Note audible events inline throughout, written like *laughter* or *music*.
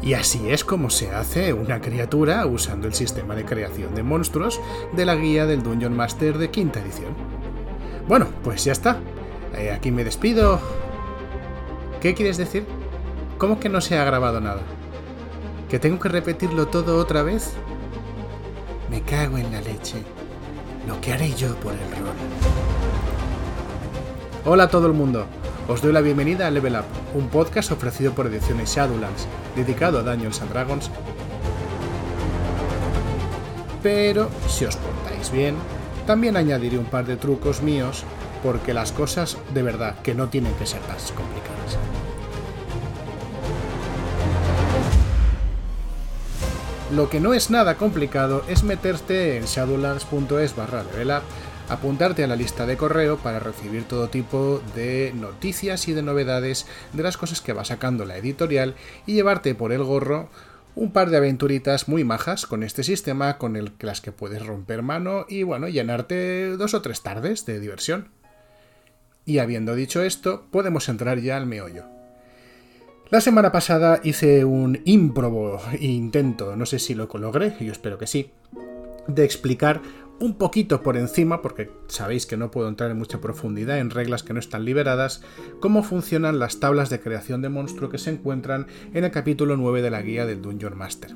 Y así es como se hace una criatura usando el sistema de creación de monstruos de la guía del Dungeon Master de quinta edición. Bueno, pues ya está. Eh, aquí me despido. ¿Qué quieres decir? ¿Cómo que no se ha grabado nada? ¿Que tengo que repetirlo todo otra vez? Me cago en la leche. Lo que haré yo por el rol. Hola a todo el mundo. Os doy la bienvenida a Level Up, un podcast ofrecido por Ediciones Shadowlands, dedicado a Dungeons and Dragons. Pero si os portáis bien, también añadiré un par de trucos míos, porque las cosas de verdad que no tienen que ser tan complicadas. Lo que no es nada complicado es meterte en shadowlands.es barra levelup apuntarte a la lista de correo para recibir todo tipo de noticias y de novedades de las cosas que va sacando la editorial y llevarte por el gorro un par de aventuritas muy majas con este sistema con el, las que puedes romper mano y bueno, llenarte dos o tres tardes de diversión. Y habiendo dicho esto, podemos entrar ya al meollo. La semana pasada hice un ímprobo intento, no sé si lo logré, yo espero que sí, de explicar un poquito por encima, porque sabéis que no puedo entrar en mucha profundidad en reglas que no están liberadas, cómo funcionan las tablas de creación de monstruo que se encuentran en el capítulo 9 de la guía del Dungeon Master.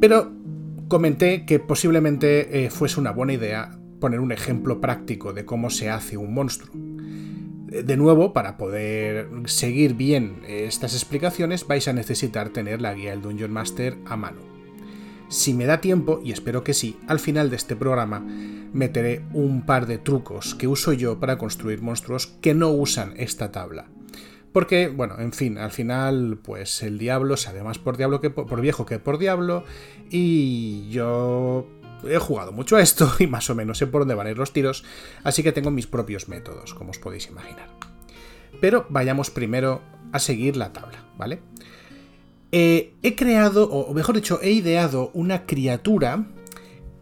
Pero comenté que posiblemente eh, fuese una buena idea poner un ejemplo práctico de cómo se hace un monstruo. De nuevo, para poder seguir bien estas explicaciones, vais a necesitar tener la guía del Dungeon Master a mano. Si me da tiempo, y espero que sí, al final de este programa meteré un par de trucos que uso yo para construir monstruos que no usan esta tabla. Porque, bueno, en fin, al final, pues el diablo sabe más por diablo que por, viejo que por diablo. Y yo he jugado mucho a esto *laughs* y más o menos sé por dónde van a ir los tiros. Así que tengo mis propios métodos, como os podéis imaginar. Pero vayamos primero a seguir la tabla, ¿vale? Eh, he creado, o mejor dicho, he ideado una criatura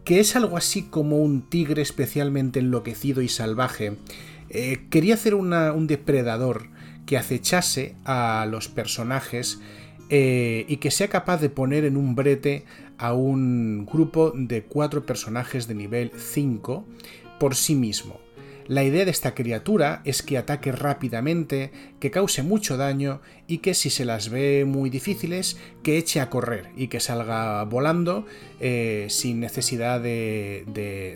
que es algo así como un tigre especialmente enloquecido y salvaje. Eh, quería hacer un depredador que acechase a los personajes eh, y que sea capaz de poner en un brete a un grupo de cuatro personajes de nivel 5 por sí mismo. La idea de esta criatura es que ataque rápidamente, que cause mucho daño y que si se las ve muy difíciles, que eche a correr y que salga volando eh, sin necesidad de,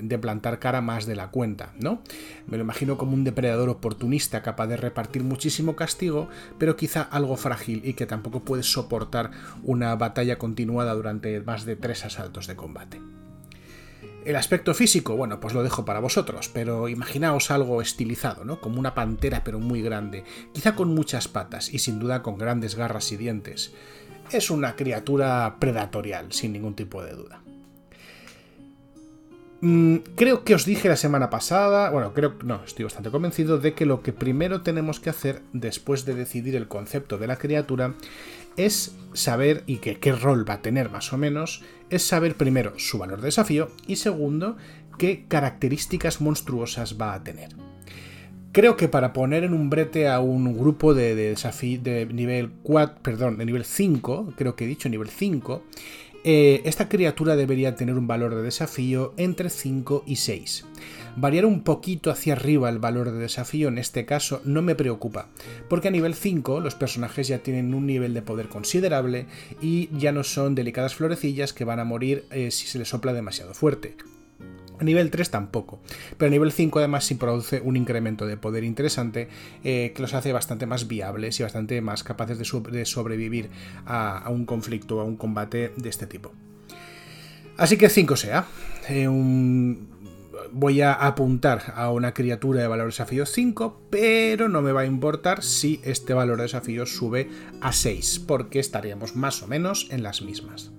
de, plantar cara más de la cuenta, ¿no? Me lo imagino como un depredador oportunista capaz de repartir muchísimo castigo, pero quizá algo frágil y que tampoco puede soportar una batalla continuada durante más de tres asaltos de combate. El aspecto físico, bueno, pues lo dejo para vosotros, pero imaginaos algo estilizado, ¿no? Como una pantera pero muy grande, quizá con muchas patas y sin duda con grandes garras y dientes. Es una criatura predatorial, sin ningún tipo de duda. Mm, creo que os dije la semana pasada, bueno, creo, no, estoy bastante convencido de que lo que primero tenemos que hacer después de decidir el concepto de la criatura es saber y que, qué rol va a tener más o menos, es saber primero su valor de desafío y segundo qué características monstruosas va a tener. Creo que para poner en un brete a un grupo de, desafío de nivel 4, perdón, de nivel 5, creo que he dicho nivel 5, eh, esta criatura debería tener un valor de desafío entre 5 y 6. Variar un poquito hacia arriba el valor de desafío en este caso no me preocupa, porque a nivel 5 los personajes ya tienen un nivel de poder considerable y ya no son delicadas florecillas que van a morir eh, si se les sopla demasiado fuerte. A nivel 3 tampoco, pero a nivel 5 además sí produce un incremento de poder interesante eh, que los hace bastante más viables y bastante más capaces de, sobrevivir a, un conflicto, a un combate de este tipo. Así que 5 sea. Eh, un, voy a apuntar a una criatura de valor de desafío 5, pero no me va a importar si este valor de desafío sube a 6, porque estaríamos más o menos en las mismas.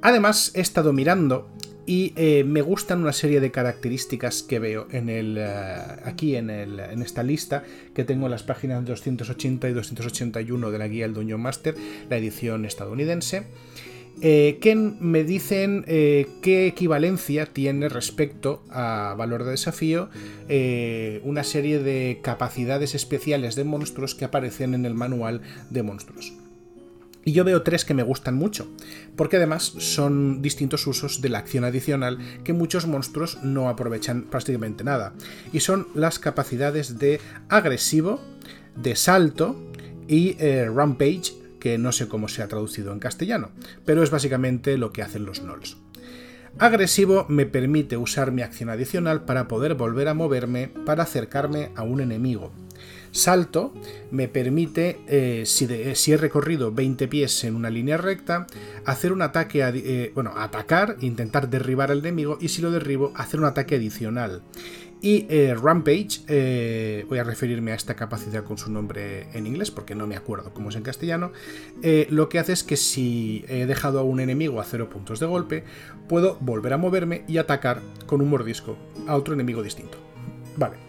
Además, he estado mirando y eh, me gustan una serie de características que veo el, eh, aquí en, esta lista que tengo en las páginas 280 y 281 de la guía del Dungeon Master, la edición estadounidense. Eh, que me dicen eh, qué equivalencia tiene respecto a valor de desafío eh, una serie de capacidades especiales de monstruos que aparecen en el manual de monstruos. Y yo veo tres que me gustan mucho, porque además son distintos usos de la acción adicional que muchos monstruos no aprovechan prácticamente nada. Y son las capacidades de agresivo, de salto y eh, rampage, que no sé cómo se ha traducido en castellano, pero es básicamente lo que hacen los Nulls. Agresivo me permite usar mi acción adicional para poder volver a moverme para acercarme a un enemigo. Salto me permite, eh, si, he recorrido 20 pies en una línea recta, hacer un ataque, eh, bueno, atacar, intentar derribar al enemigo y si lo derribo, hacer un ataque adicional. Y eh, Rampage, voy a referirme a esta capacidad con su nombre en inglés porque no me acuerdo cómo es en castellano, lo que hace es que si he dejado a un enemigo a cero puntos de golpe, puedo volver a moverme y atacar con un mordisco a otro enemigo distinto. Vale.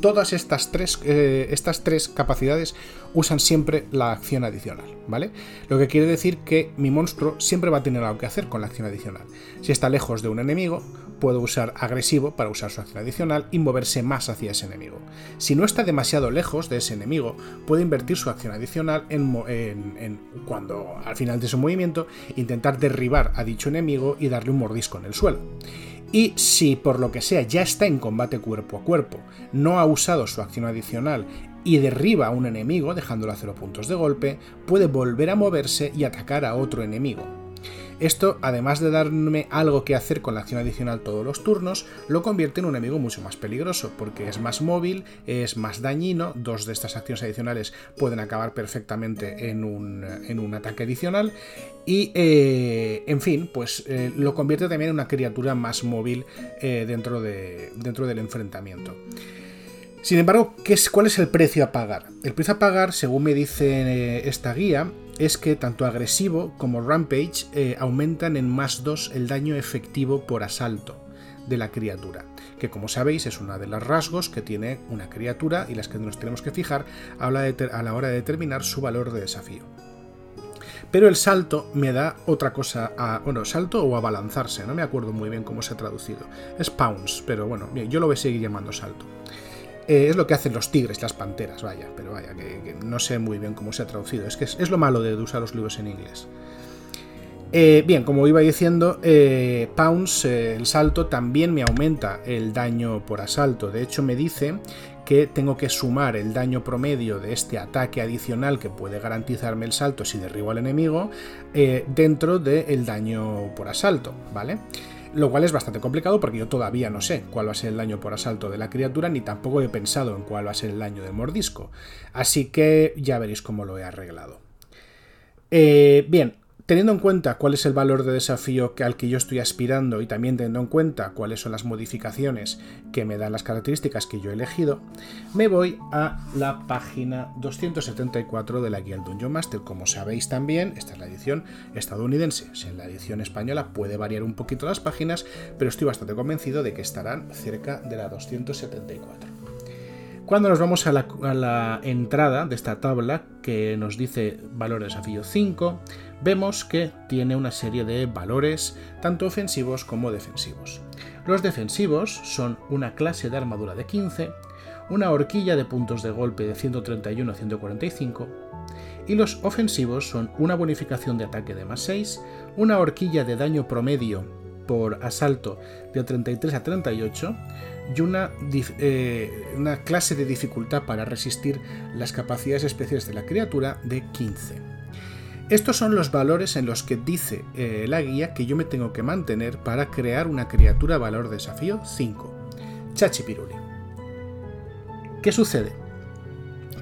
Todas estas tres, eh, estas tres capacidades usan siempre la acción adicional, ¿vale? Lo que quiere decir que mi monstruo siempre va a tener algo que hacer con la acción adicional. Si está lejos de un enemigo, puedo usar agresivo para usar su acción adicional y moverse más hacia ese enemigo. Si no está demasiado lejos de ese enemigo, puede invertir su acción adicional en, cuando al final de su movimiento intentar derribar a dicho enemigo y darle un mordisco en el suelo. Y si por lo que sea ya está en combate cuerpo a cuerpo, no ha usado su acción adicional y derriba a un enemigo dejándolo a cero puntos de golpe, puede volver a moverse y atacar a otro enemigo. Esto, además de darme algo que hacer con la acción adicional todos los turnos, lo convierte en un enemigo mucho más peligroso, porque es más móvil, es más dañino, dos de estas acciones adicionales pueden acabar perfectamente en un, ataque adicional, y eh, en fin, pues eh, lo convierte también en una criatura más móvil eh, dentro, de, dentro del enfrentamiento. Sin embargo, ¿qué es, ¿cuál es el precio a pagar? El precio a pagar, según me dice esta guía, es que tanto agresivo como Rampage eh, aumentan en más 2 el daño efectivo por asalto de la criatura, que como sabéis es una de los rasgos que tiene una criatura y las que nos tenemos que fijar a la hora de determinar su valor de desafío. Pero el salto me da otra cosa, a, bueno, salto o abalanzarse, no me acuerdo muy bien cómo se ha traducido. Es pounce, pero bueno, yo lo voy a seguir llamando salto. Eh, es lo que hacen los tigres, las panteras, vaya, pero vaya, que, no sé muy bien cómo se ha traducido. Es que es, lo malo de usar los libros en inglés. Eh, bien, como iba diciendo, eh, Pounce, el salto, también me aumenta el daño por asalto. De hecho, me dice que tengo que sumar el daño promedio de este ataque adicional que puede garantizarme el salto si derribo al enemigo dentro del daño por asalto, ¿vale? Lo cual es bastante complicado porque yo todavía no sé cuál va a ser el daño por asalto de la criatura, ni tampoco he pensado en cuál va a ser el daño del mordisco. Así que ya veréis cómo lo he arreglado. Eh, bien, Teniendo en cuenta cuál es el valor de desafío al que yo estoy aspirando y también teniendo en cuenta cuáles son las modificaciones que me dan las características que yo he elegido, me voy a la página 274 de la guía del Dungeon Master. Como sabéis también, esta es la edición estadounidense. En la edición española puede variar un poquito las páginas, pero estoy bastante convencido de que estarán cerca de la 274. Cuando nos vamos a la, a la entrada de esta tabla que nos dice valor de desafío 5, vemos que tiene una serie de valores tanto ofensivos como defensivos. Los defensivos son una clase de armadura de 15, una horquilla de puntos de golpe de 131 a 145, y los ofensivos son una bonificación de ataque de más 6, una horquilla de daño promedio por asalto de 33 a 38 y una, eh, una clase de dificultad para resistir las capacidades especiales de la criatura de 15. Estos son los valores en los que dice eh, la guía que yo me tengo que mantener para crear una criatura valor desafío 5. Chachipiruli. ¿Qué sucede?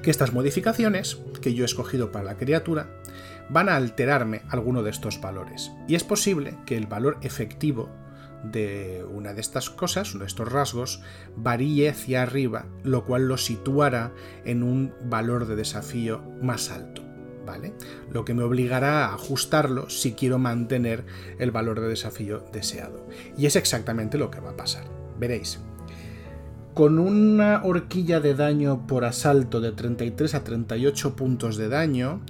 Que estas modificaciones que yo he escogido para la criatura van a alterarme alguno de estos valores. Y es posible que el valor efectivo de una de estas cosas, uno de estos rasgos, varíe hacia arriba, lo cual lo situará en un valor de desafío más alto. Lo que me obligará a ajustarlo si quiero mantener el valor de desafío deseado. Y es exactamente lo que va a pasar. Veréis. Con una horquilla de daño por asalto de 33 a 38 puntos de daño,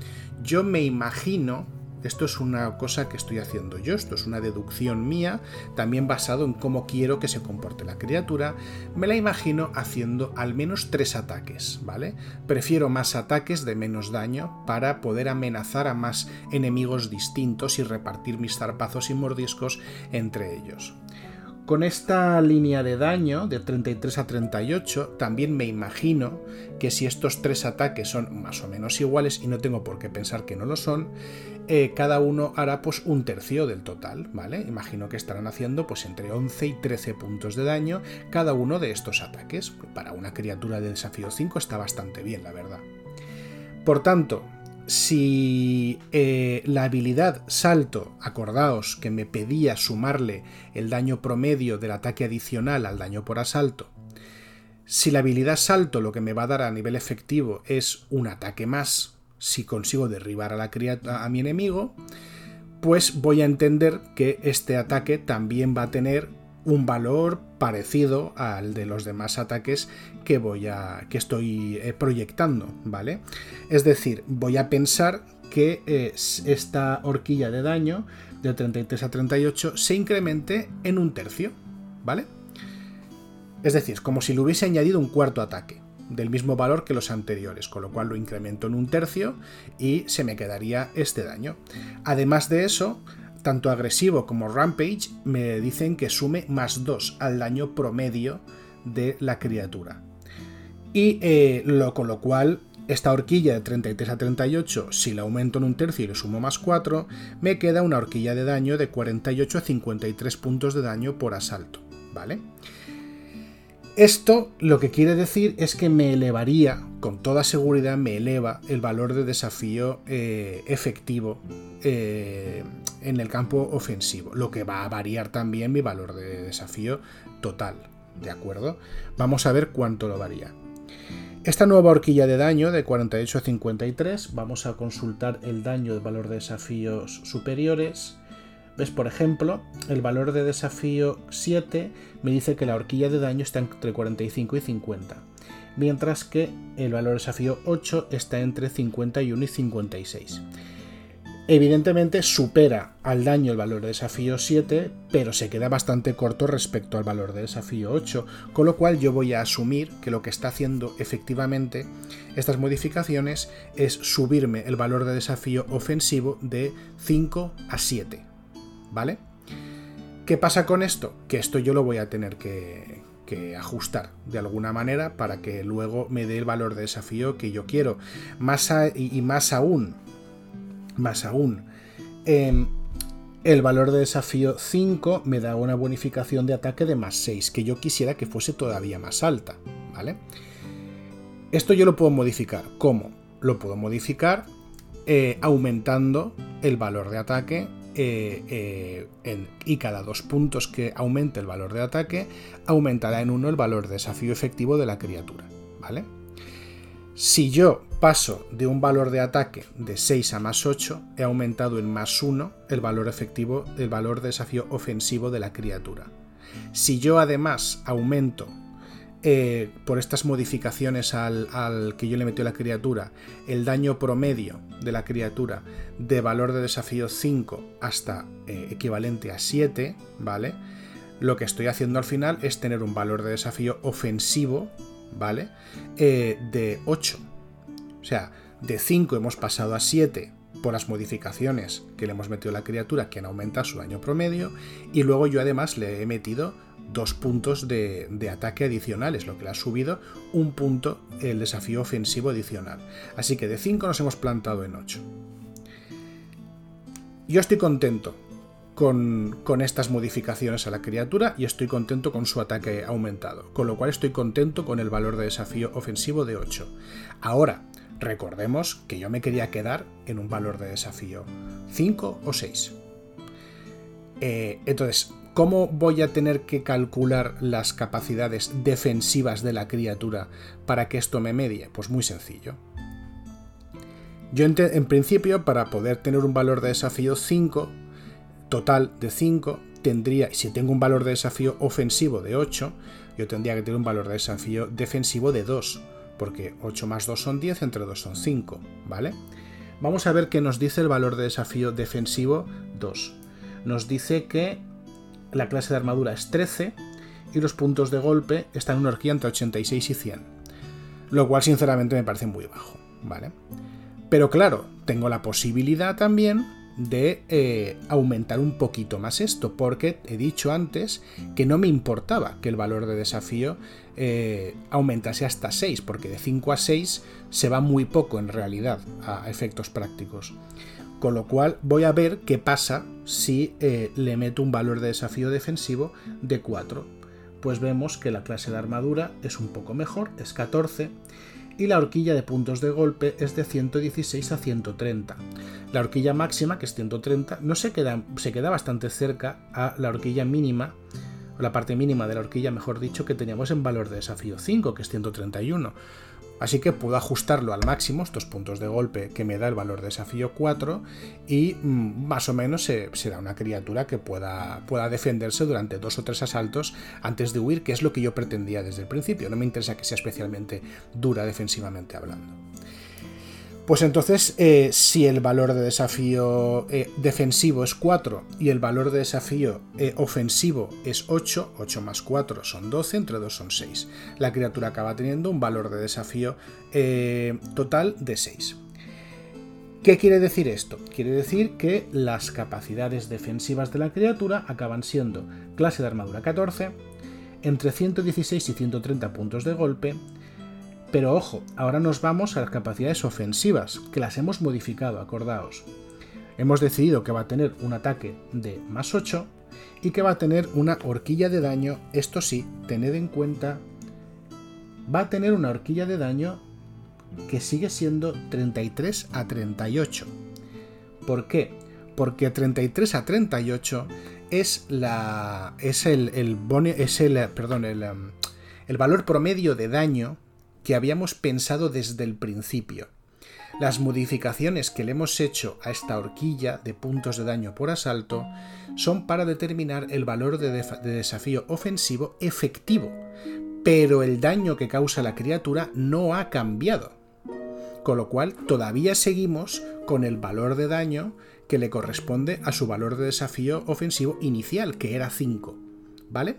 yo me imagino esto es una cosa que estoy haciendo yo, esto es una deducción mía, también basado en cómo quiero que se comporte la criatura, me la imagino haciendo al menos tres ataques, ¿vale? Prefiero más ataques de menos daño para poder amenazar a más enemigos distintos y repartir mis zarpazos y mordiscos entre ellos. Con esta línea de daño de 33 a 38, también me imagino que si estos tres ataques son más o menos iguales, y no tengo por qué pensar que no lo son, eh, cada uno hará pues un tercio del total, ¿vale? Imagino que estarán haciendo pues entre 11 y 13 puntos de daño cada uno de estos ataques. Para una criatura de desafío 5 está bastante bien, la verdad. Por tanto, si eh, la habilidad salto, acordaos que me pedía sumarle el daño promedio del ataque adicional al daño por asalto, si la habilidad salto lo que me va a dar a nivel efectivo es un ataque más, si consigo derribar a, la a mi enemigo, pues voy a entender que este ataque también va a tener un valor parecido al de los demás ataques que voy a que estoy eh, proyectando, ¿vale? Es decir, voy a pensar que eh, esta horquilla de daño de 33 a 38 se incremente en un tercio, ¿vale? Es decir, como si le hubiese añadido un cuarto ataque del mismo valor que los anteriores, con lo cual lo incremento en un tercio y se me quedaría este daño. Además de eso, tanto agresivo como Rampage me dicen que sume más 2 al daño promedio de la criatura. Y eh, lo, con lo cual, esta horquilla de 33 a 38, si la aumento en un tercio y le sumo más 4, me queda una horquilla de daño de 48 a 53 puntos de daño por asalto. ¿Vale? Esto lo que quiere decir es que me elevaría, con toda seguridad me eleva el valor de desafío eh, efectivo eh, en el campo ofensivo, lo que va a variar también mi valor de desafío total, ¿de acuerdo? Vamos a ver cuánto lo varía. Esta nueva horquilla de daño de 48 a 53, vamos a consultar el daño de valor de desafíos superiores ¿Ves? Por ejemplo, el valor de desafío 7 me dice que la horquilla de daño está entre 45 y 50, mientras que el valor de desafío 8 está entre 51 y 56. Evidentemente supera al daño el valor de desafío 7, pero se queda bastante corto respecto al valor de desafío 8, con lo cual yo voy a asumir que lo que está haciendo efectivamente estas modificaciones es subirme el valor de desafío ofensivo de 5 a 7. ¿vale? ¿Qué pasa con esto? Que esto yo lo voy a tener que, ajustar de alguna manera para que luego me dé el valor de desafío que yo quiero. Más y, más aún, más aún, em, el valor de desafío 5 me da una bonificación de ataque de más 6, que yo quisiera que fuese todavía más alta, ¿vale? Esto yo lo puedo modificar. ¿Cómo? Lo puedo modificar eh, aumentando el valor de ataque eh, eh, y cada dos puntos que aumente el valor de ataque, aumentará en uno el valor de desafío efectivo de la criatura. ¿Vale? Si yo paso de un valor de ataque de 6 a más 8, he aumentado en más 1 el valor efectivo, el valor de desafío ofensivo de la criatura. Si yo además aumento eh, por estas modificaciones al, que yo le metí a la criatura, el daño promedio de la criatura de valor de desafío 5 hasta eh, equivalente a 7, ¿vale? Lo que estoy haciendo al final es tener un valor de desafío ofensivo, ¿vale? Eh, de 8. O sea, de 5 hemos pasado a 7 por las modificaciones que le hemos metido a la criatura que han aumentado su daño promedio y luego yo además le he metido dos puntos de, ataque adicionales, lo que le ha subido un punto el desafío ofensivo adicional. Así que de 5 nos hemos plantado en 8. Yo estoy contento con, estas modificaciones a la criatura y estoy contento con su ataque aumentado, con lo cual estoy contento con el valor de desafío ofensivo de 8. Ahora, recordemos que yo me quería quedar en un valor de desafío 5 o 6. Eh, entonces, ¿Cómo voy a tener que calcular las capacidades defensivas de la criatura para que esto me medie? Pues muy sencillo. Yo en, principio, para poder tener un valor de desafío 5, total de 5, tendría, si tengo un valor de desafío ofensivo de 8, yo tendría que tener un valor de desafío defensivo de 2, porque 8 más 2 son 10, entre 2 son 5, ¿vale? Vamos a ver qué nos dice el valor de desafío defensivo 2. Nos dice que la clase de armadura es 13 y los puntos de golpe están en una horquilla entre 86 y 100. Lo cual sinceramente me parece muy bajo, ¿vale? Pero claro, tengo la posibilidad también de eh, aumentar un poquito más esto, porque he dicho antes que no me importaba que el valor de desafío eh, aumentase hasta 6, porque de 5 a 6 se va muy poco en realidad a efectos prácticos. Con lo cual voy a ver qué pasa si eh, le meto un valor de desafío defensivo de 4. Pues vemos que la clase de armadura es un poco mejor, es 14, y la horquilla de puntos de golpe es de 116 a 130. La horquilla máxima, que es 130, no se queda, se queda bastante cerca a la horquilla mínima, o la parte mínima de la horquilla, mejor dicho, que teníamos en valor de desafío 5, que es 131. Así que puedo ajustarlo al máximo, estos puntos de golpe que me da el valor de desafío 4, y mm, más o menos se, da una criatura que pueda, pueda defenderse durante dos o tres asaltos antes de huir, que es lo que yo pretendía desde el principio. No me interesa que sea especialmente dura defensivamente hablando. Pues entonces, eh, si el valor de desafío eh, defensivo es 4 y el valor de desafío eh, ofensivo es 8, 8 más 4 son 12, entre 2 son 6. La criatura acaba teniendo un valor de desafío total de 6. ¿Qué quiere decir esto? Quiere decir que las capacidades defensivas de la criatura acaban siendo clase de armadura 14, entre 116 y 130 puntos de golpe, pero ojo, ahora nos vamos a las capacidades ofensivas, que las hemos modificado, acordaos. Hemos decidido que va a tener un ataque de más 8 y que va a tener una horquilla de daño, esto sí, tened en cuenta, va a tener una horquilla de daño que sigue siendo 33 a 38. ¿Por qué? Porque 33 a 38 es la es el, el, es el perdón, el, um, el valor promedio de daño que habíamos pensado desde el principio. Las modificaciones que le hemos hecho a esta horquilla de puntos de daño por asalto son para determinar el valor de, desafío ofensivo efectivo, pero el daño que causa la criatura no ha cambiado. Con lo cual todavía seguimos con el valor de daño que le corresponde a su valor de desafío ofensivo inicial, que era 5. ¿Vale?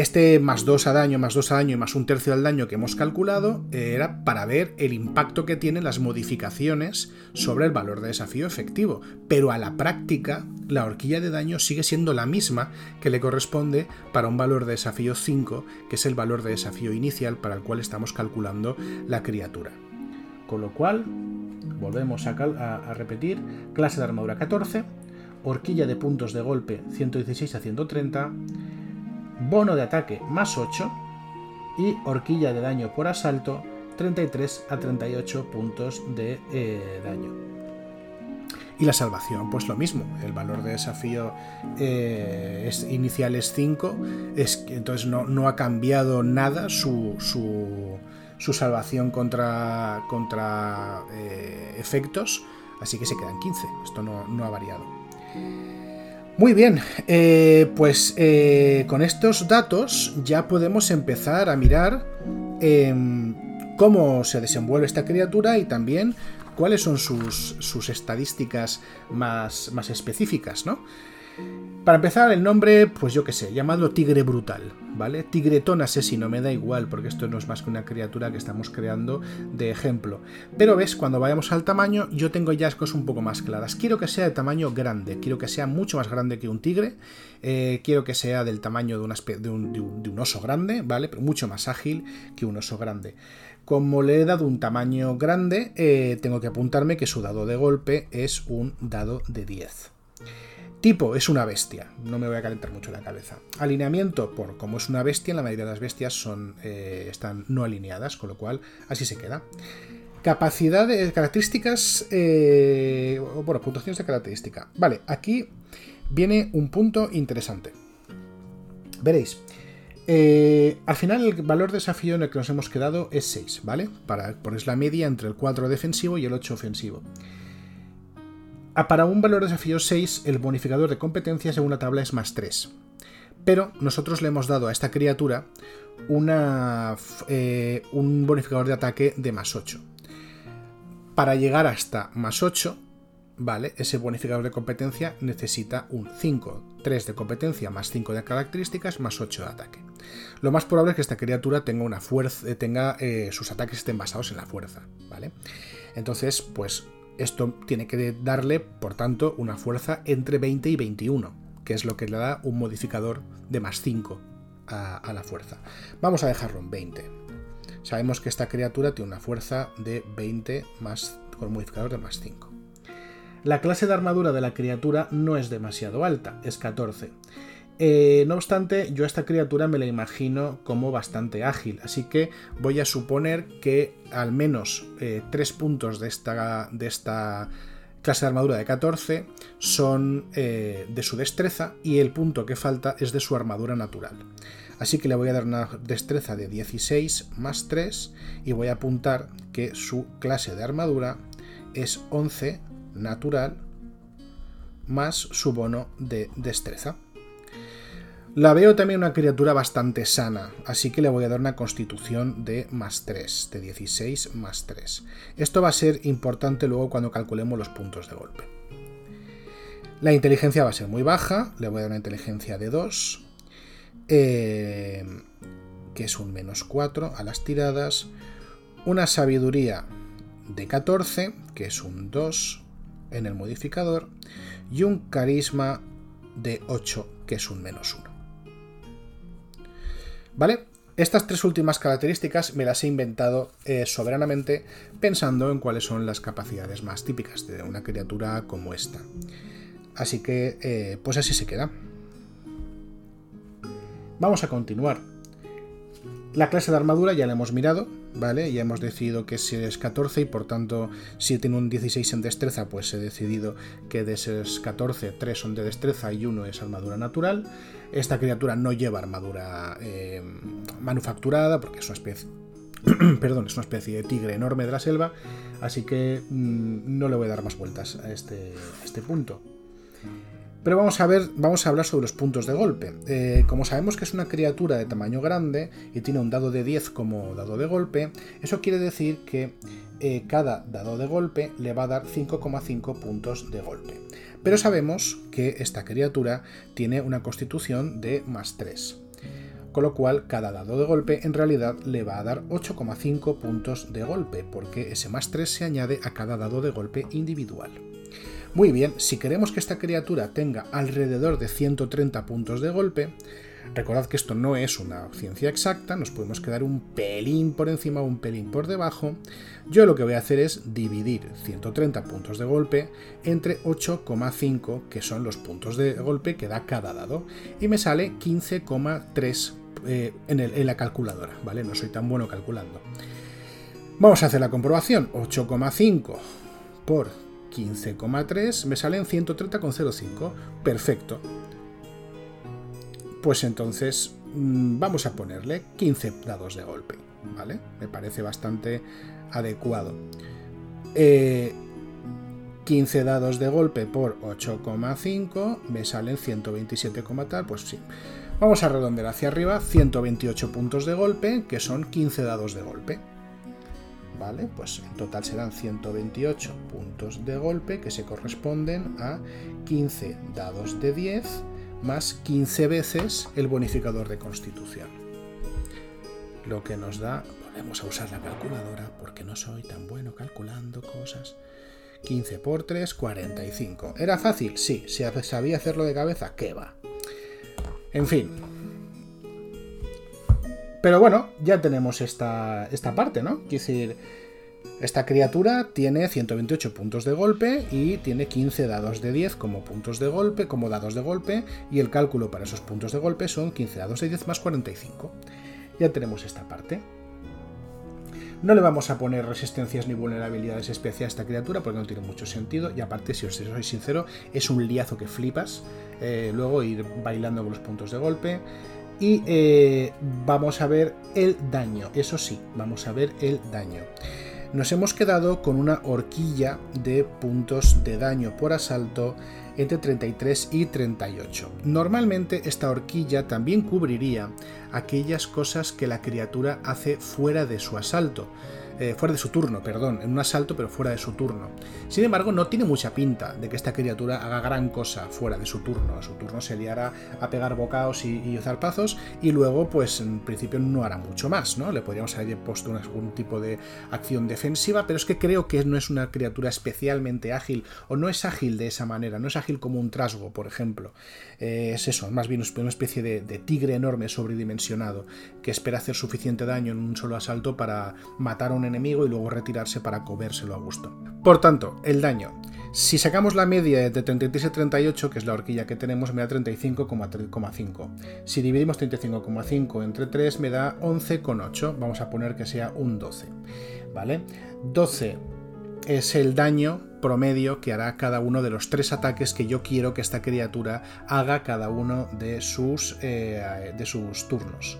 Este más 2 a daño, más 2 a daño y más un tercio del daño que hemos calculado era para ver el impacto que tienen las modificaciones sobre el valor de desafío efectivo. Pero a la práctica, la horquilla de daño sigue siendo la misma que le corresponde para un valor de desafío 5, que es el valor de desafío inicial para el cual estamos calculando la criatura. Con lo cual, volvemos a, a repetir, clase de armadura 14, horquilla de puntos de golpe 116 a 130, bono de ataque más 8 y horquilla de daño por asalto 33 a 38 puntos de eh, daño. Y la salvación, pues lo mismo, el valor de desafío eh, es, inicial es 5, es, entonces no, ha cambiado nada su, su, salvación contra, contra eh, efectos, así que se quedan 15, esto no, no ha variado. Muy bien, eh, pues eh, con estos datos ya podemos empezar a mirar em, cómo se desenvuelve esta criatura y también cuáles son sus, sus estadísticas más, más específicas, ¿no? Para empezar, el nombre, pues yo qué sé, llamado Tigre Brutal, ¿vale? Tigretón asesino, me da igual, porque esto no es más que una criatura que estamos creando de ejemplo. Pero ves, cuando vayamos al tamaño, yo tengo ya cosas un poco más claras. Quiero que sea de tamaño grande, quiero que sea mucho más grande que un tigre, eh, quiero que sea del tamaño de, de, un, de, un, oso grande, ¿vale? Pero mucho más ágil que un oso grande. Como le he dado un tamaño grande, eh, tengo que apuntarme que su dado de golpe es un dado de 10. Tipo, es una bestia. No me voy a calentar mucho la cabeza. Alineamiento, por como es una bestia, la mayoría de las bestias son, eh, están no alineadas, con lo cual así se queda. Capacidades, características, eh, bueno, puntuaciones de característica. Vale, aquí viene un punto interesante. Veréis, eh, al final el valor de desafío en el que nos hemos quedado es 6, ¿vale? Para poner la media entre el 4 defensivo y el 8 ofensivo. Para un valor de desafío 6, el bonificador de competencia según la tabla es más 3. Pero nosotros le hemos dado a esta criatura eh, un bonificador de ataque de más 8. Para llegar hasta más 8, ¿vale? Ese bonificador de competencia necesita un 5, 3 de competencia más 5 de características más 8 de ataque. Lo más probable es que esta criatura tenga una fuerza, eh, tenga eh, sus ataques estén basados en la fuerza, ¿vale? Entonces, pues esto tiene que darle, por tanto, una fuerza entre 20 y 21, que es lo que le da un modificador de más 5 a, la fuerza. Vamos a dejarlo en 20. Sabemos que esta criatura tiene una fuerza de 20 más con un modificador de más 5. La clase de armadura de la criatura no es demasiado alta, es 14. Eh, no obstante, yo a esta criatura me la imagino como bastante ágil, así que voy a suponer que al menos 3 eh, puntos de esta, de esta clase de armadura de 14 son eh, de su destreza y el punto que falta es de su armadura natural. Así que le voy a dar una destreza de 16 más 3 y voy a apuntar que su clase de armadura es 11 natural más su bono de destreza. La veo también una criatura bastante sana, así que le voy a dar una constitución de más 3, de 16 más 3. Esto va a ser importante luego cuando calculemos los puntos de golpe. La inteligencia va a ser muy baja, le voy a dar una inteligencia de 2, eh, que es un menos 4 a las tiradas, una sabiduría de 14, que es un 2, en el modificador y un carisma de 8 que es un menos 1. ¿Vale? Estas tres últimas características me las he inventado eh, soberanamente pensando en cuáles son las capacidades más típicas de una criatura como esta. Así que, eh, pues así se queda. Vamos a continuar. La clase de armadura ya la hemos mirado, ¿vale? Ya hemos decidido que si es 14 y por tanto si tiene un 16 en destreza, pues he decidido que de esos 14, 3 son de destreza y 1 es armadura natural. Esta criatura no lleva armadura eh, manufacturada porque es una especie... *clears throat* Perdón, es una especie de tigre enorme de la selva, así que mm, no le voy a dar más vueltas a este, a este punto. Pero vamos a ver, vamos a hablar sobre los puntos de golpe. Eh, como sabemos que es una criatura de tamaño grande y tiene un dado de 10 como dado de golpe, eso quiere decir que eh, cada dado de golpe le va a dar 5,5 puntos de golpe. Pero sabemos que esta criatura tiene una constitución de más 3. Con lo cual, cada dado de golpe en realidad le va a dar 8,5 puntos de golpe, porque ese más 3 se añade a cada dado de golpe individual. Muy bien, si queremos que esta criatura tenga alrededor de 130 puntos de golpe, recordad que esto no es una ciencia exacta, nos podemos quedar un pelín por encima o un pelín por debajo. Yo lo que voy a hacer es dividir 130 puntos de golpe entre 8,5, que son los puntos de golpe que da cada dado, y me sale 15,3 eh, en, en la calculadora, ¿vale? No soy tan bueno calculando. Vamos a hacer la comprobación. 8,5 por 15,3 me salen 130,05. Perfecto. Pues entonces mm, vamos a ponerle 15 dados de golpe. ¿Vale? Me parece bastante adecuado. 15 eh, dados de golpe por 8,5 me salen 127, tal. Pues sí. Vamos a redondear hacia arriba 128 puntos de golpe, que son 15 dados de golpe. ¿Vale? Pues en total serán 128 puntos de golpe que se corresponden a 15 dados de 10 más 15 veces el bonificador de constitución. Lo que nos da, volvemos a usar la calculadora porque no soy tan bueno calculando cosas. 15 por 3, 45. ¿Era fácil? Sí. ¿Si sabía hacerlo de cabeza? ¿Qué va? En fin, pero bueno, ya tenemos esta, esta parte, ¿no? Quiero decir, esta criatura tiene 128 puntos de golpe y tiene 15 dados de 10 como puntos de golpe, como dados de golpe, y el cálculo para esos puntos de golpe son 15 dados de 10 más 45. Ya tenemos esta parte. No le vamos a poner resistencias ni vulnerabilidades especiales a esta criatura porque no tiene mucho sentido. Y aparte, si os soy sincero, es un liazo que flipas. Eh, luego ir bailando con los puntos de golpe. Y eh, vamos a ver el daño. Eso sí, vamos a ver el daño. Nos hemos quedado con una horquilla de puntos de daño por asalto entre 33 y 38. Normalmente esta horquilla también cubriría aquellas cosas que la criatura hace fuera de su asalto. Eh, fuera de su turno, perdón, en un asalto, pero fuera de su turno. Sin embargo, no tiene mucha pinta de que esta criatura haga gran cosa fuera de su turno. A su turno se liará a pegar bocaos y, zarpazos, y luego, pues en principio no hará mucho más, ¿no? Le podríamos haber puesto algún tipo de acción defensiva, pero es que creo que no es una criatura especialmente ágil, o no es ágil de esa manera, no es ágil como un trasgo, por ejemplo. Eh, es eso, más bien una especie de, de tigre enorme sobredimensionado que espera hacer suficiente daño en un solo asalto para matar a un enemigo y luego retirarse para comérselo a gusto. Por tanto, el daño. Si sacamos la media de 33 y 38, que es la horquilla que tenemos, me da 35,5. Si dividimos 35,5 entre 3 me da 11,8. Vamos a poner que sea un 12. ¿Vale? 12 es el daño promedio que hará cada uno de los tres ataques que yo quiero que esta criatura haga cada uno de sus, eh, de sus turnos.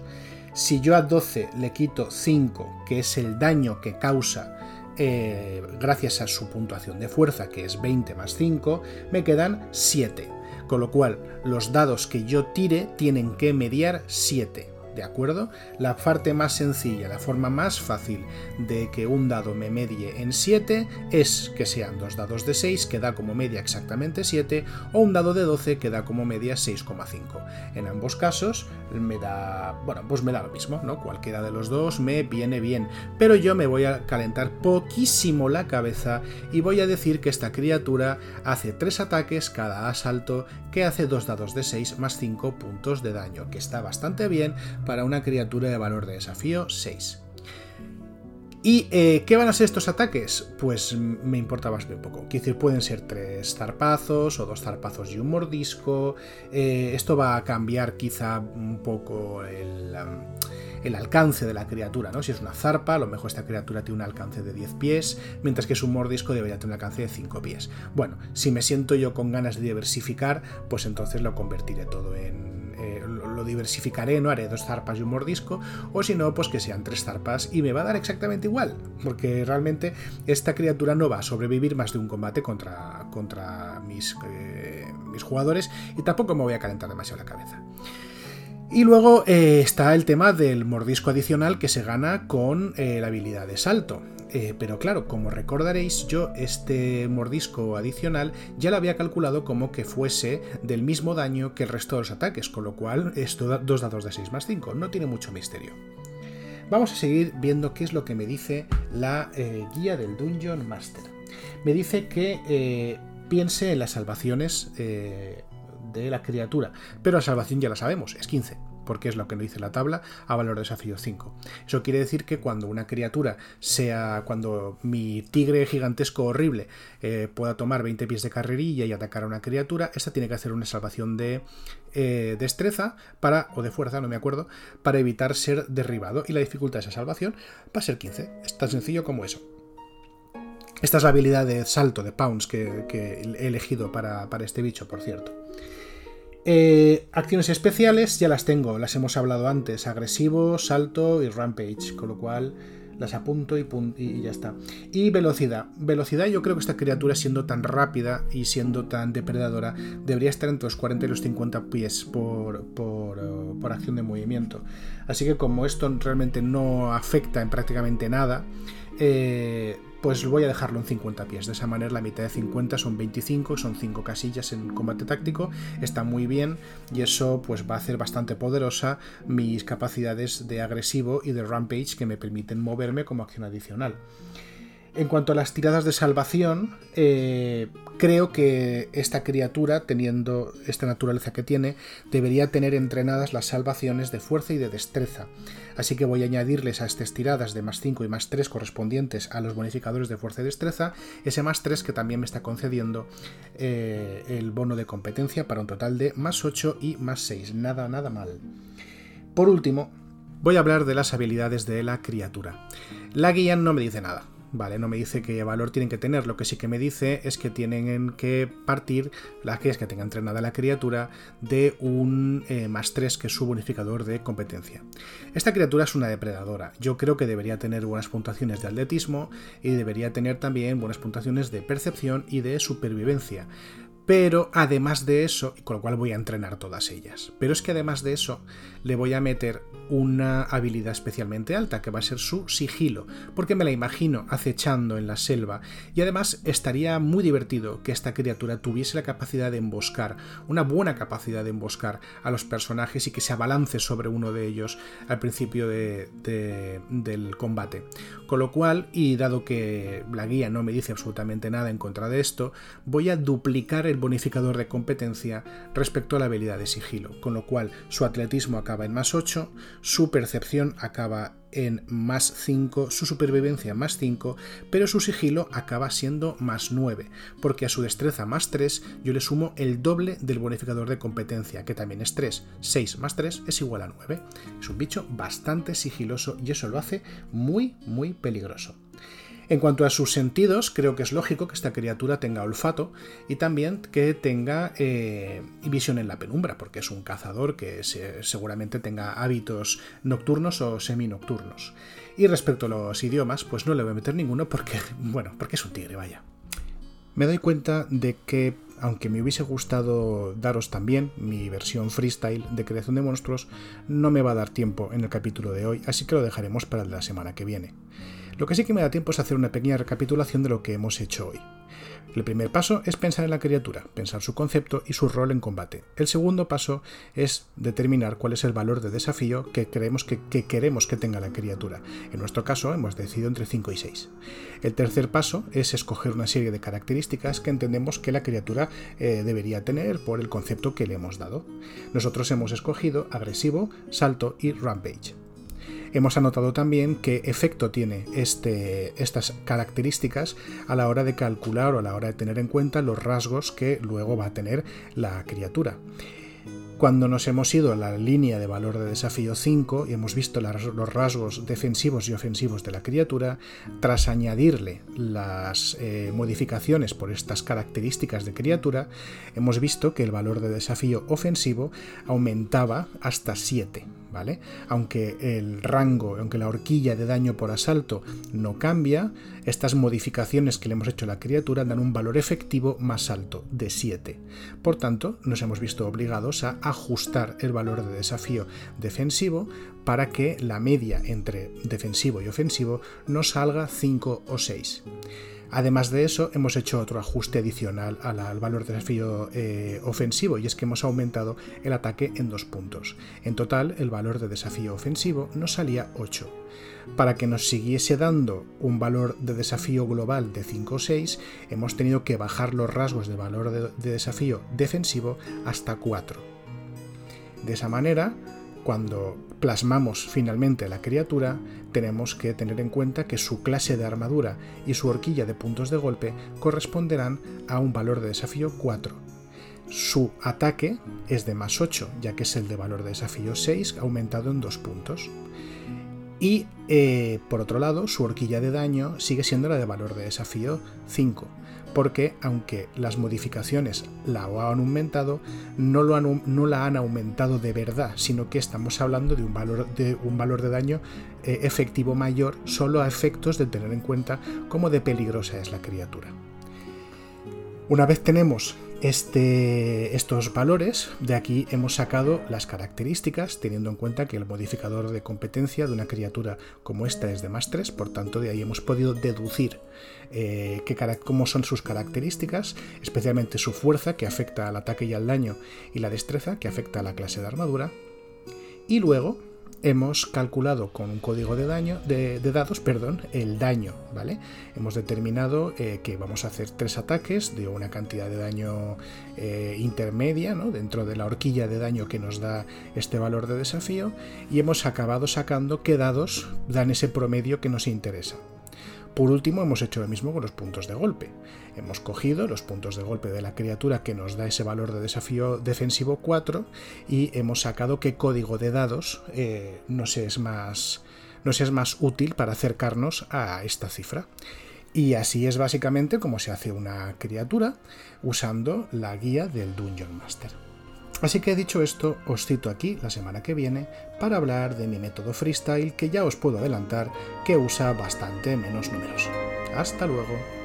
Si yo a 12 le quito 5, que es el daño que causa eh, gracias a su puntuación de fuerza, que es 20 más 5, me quedan 7. Con lo cual, los dados que yo tire tienen que mediar 7. ¿De acuerdo? La parte más sencilla, la forma más fácil de que un dado me medie en 7 es que sean dos dados de 6 que da como media exactamente 7 o un dado de 12 que da como media 6,5. En ambos casos me da, bueno, pues me da lo mismo, ¿no? Cualquiera de los dos me viene bien, pero yo me voy a calentar poquísimo la cabeza y voy a decir que esta criatura hace 3 ataques cada asalto que hace 2 dados de 6 más 5 puntos de daño, que está bastante bien para una criatura de valor de desafío 6. ¿Y eh, qué van a ser estos ataques? Pues me importa bastante poco. Quiero decir, pueden ser tres zarpazos o dos zarpazos y un mordisco. Eh, esto va a cambiar quizá un poco el, el, alcance de la criatura, ¿no? Si es una zarpa, a lo mejor esta criatura tiene un alcance de 10 pies, mientras que es un mordisco debería tener un alcance de 5 pies. Bueno, si me siento yo con ganas de diversificar, pues entonces lo convertiré todo en lo diversificaré, no haré dos zarpas y un mordisco, o si no, pues que sean tres zarpas y me va a dar exactamente igual, porque realmente esta criatura no va a sobrevivir más de un combate contra, contra mis, eh, mis jugadores y tampoco me voy a calentar demasiado la cabeza. Y luego eh, está el tema del mordisco adicional que se gana con la habilidad de salto. Eh, pero claro, como recordaréis, yo este mordisco adicional ya lo había calculado como que fuese del mismo daño que el resto de los ataques, con lo cual es dos dados de 6 más 5, no tiene mucho misterio. Vamos a seguir viendo qué es lo que me dice la eh, guía del Dungeon Master. Me dice que eh, piense en las salvaciones de la criatura, pero la salvación ya la sabemos, es 15 porque es lo que nos dice la tabla, a valor de desafío 5. Eso quiere decir que cuando una criatura sea, cuando mi tigre gigantesco horrible eh, pueda tomar 20 pies de carrerilla y atacar a una criatura, esta tiene que hacer una salvación de eh, destreza para, o de fuerza, no me acuerdo, para evitar ser derribado. Y la dificultad de esa salvación va a ser 15. Es tan sencillo como eso. Esta es la habilidad de salto, de pounce, que, he elegido para, para este bicho, por cierto. Eh, acciones especiales ya las tengo, las hemos hablado antes, agresivo, salto y rampage, con lo cual las apunto y, ya está. Y velocidad. Velocidad yo creo que esta criatura siendo tan rápida y siendo tan depredadora debería estar entre los 40 y los 50 pies por, por, eh, por acción de movimiento. Así que como esto realmente no afecta en prácticamente nada, eh, pues voy a dejarlo en 50 pies. De esa manera la mitad de 50 son 25, son 5 casillas en combate táctico, está muy bien y eso pues va a hacer bastante poderosa mis capacidades de agresivo y de rampage que me permiten moverme como acción adicional. En cuanto a las tiradas de salvación, eh, creo que esta criatura, teniendo esta naturaleza que tiene, debería tener entrenadas las salvaciones de fuerza y de destreza. Así que voy a añadirles a estas tiradas de más 5 y más 3 correspondientes a los bonificadores de fuerza y destreza, ese más 3 que también me está concediendo eh, el bono de competencia para un total de más 8 y más 6. Nada, nada mal. Por último, voy a hablar de las habilidades de la criatura. La guía no me dice nada Vale, no me dice qué valor tienen que tener, lo que sí que me dice es que tienen que partir, las que es que tenga entrenada la criatura, de un eh, más 3 que es su bonificador de competencia. Esta criatura es una depredadora, yo creo que debería tener buenas puntuaciones de atletismo y debería tener también buenas puntuaciones de percepción y de supervivencia Pero además de eso, con lo cual voy a entrenar todas ellas. Pero es que además de eso, le voy a meter una habilidad especialmente alta, que va a ser su sigilo, porque me la imagino acechando en la selva, y además estaría muy divertido que esta criatura tuviese la capacidad de emboscar, una buena capacidad de emboscar a los personajes y que se abalance sobre uno de ellos al principio del combate. Con lo cual, y dado que la guía no me dice absolutamente nada en contra de esto, voy a duplicar el bonificador de competencia respecto a la habilidad de sigilo, con lo cual su atletismo acaba en más 8, su percepción acaba en más 5, su supervivencia más 5, pero su sigilo acaba siendo más 9, porque a su destreza más 3 yo le sumo el doble del bonificador de competencia, que también es 3. 6 más 3 es igual a 9. Es un bicho bastante sigiloso y eso lo hace muy, muy peligroso. En cuanto a sus sentidos, creo que es lógico que esta criatura tenga olfato y también que tenga eh, visión en la penumbra, porque es un cazador que seguramente tenga hábitos nocturnos o seminocturnos. Y respecto a los idiomas, pues no le voy a meter ninguno porque, *laughs* bueno, porque es un tigre, vaya. Me doy cuenta de que, aunque me hubiese gustado daros también mi versión freestyle de creación de monstruos, no me va a dar tiempo en el capítulo de hoy, así que lo dejaremos para la semana que viene. Lo que sí que me da tiempo es hacer una pequeña recapitulación de lo que hemos hecho hoy. El primer paso es pensar en la criatura, pensar su concepto y su rol en combate. El segundo paso es determinar cuál es el valor de desafío que, creemos que, queremos que tenga la criatura. En nuestro caso hemos decidido entre 5 y 6. El tercer paso es escoger una serie de características que entendemos que la criatura eh, debería tener por el concepto que le hemos dado. Nosotros hemos escogido agresivo, salto y rampage. Hemos anotado también qué efecto tiene este, estas características a la hora de calcular o a la hora de tener en cuenta los rasgos que luego va a tener la criatura. Cuando nos hemos ido a la línea de valor de desafío 5 y hemos visto los rasgos defensivos y ofensivos de la criatura, tras añadirle las eh, modificaciones por estas características de criatura, hemos visto que el valor de desafío ofensivo aumentaba hasta 7. ¿Vale? Aunque el rango, aunque la horquilla de daño por asalto no cambia, estas modificaciones que le hemos hecho a la criatura dan un valor efectivo más alto, de 7. Por tanto, nos hemos visto obligados a ajustar el valor de desafío defensivo para que la media entre defensivo y ofensivo no salga 5 o 6. Además de eso, hemos hecho otro ajuste adicional al, valor de desafío eh, ofensivo y es que hemos aumentado el ataque en dos puntos. En total, el valor de desafío ofensivo nos salía 8. Para que nos siguiese dando un valor de desafío global de 5 o 6, hemos tenido que bajar los rasgos de valor de desafío defensivo hasta 4. De esa manera, cuando plasmamos finalmente la criatura, tenemos que tener en cuenta que su clase de armadura y su horquilla de puntos de golpe corresponderán a un valor de desafío 4. Su ataque es de más 8, ya que es el de valor de desafío 6, aumentado en 2 puntos. Y eh, por otro lado, su horquilla de daño sigue siendo la de valor de desafío 5, porque aunque las modificaciones la han aumentado, no, la han aumentado de verdad, sino que estamos hablando de un valor de, un valor de daño eh, efectivo mayor solo a efectos de tener en cuenta cómo de peligrosa es la criatura. Una vez tenemos este, estos valores, de aquí hemos sacado las características, teniendo en cuenta que el modificador de competencia de una criatura como esta es de más 3, por tanto de ahí hemos podido deducir eh, cómo son sus características, especialmente su fuerza, que afecta al ataque y al daño, y la destreza, que afecta a la clase de armadura. Y luego hemos calculado con un código de daño de, dados, perdón, el daño, ¿vale? Hemos determinado eh, que vamos a hacer tres ataques de una cantidad de daño eh, intermedia, ¿no? Dentro de la horquilla de daño que nos da este valor de desafío y hemos acabado sacando qué dados dan ese promedio que nos interesa. Por último, hemos hecho lo mismo con los puntos de golpe. Hemos cogido los puntos de golpe de la criatura que nos da ese valor de desafío defensivo 4 y hemos sacado qué código de dados eh, es más, nos es más útil para acercarnos a esta cifra. Y así es básicamente como se hace una criatura usando la guía del Dungeon Master. Así que dicho esto, os cito aquí la semana que viene para hablar de mi método freestyle que ya os puedo adelantar que usa bastante menos números. Hasta luego.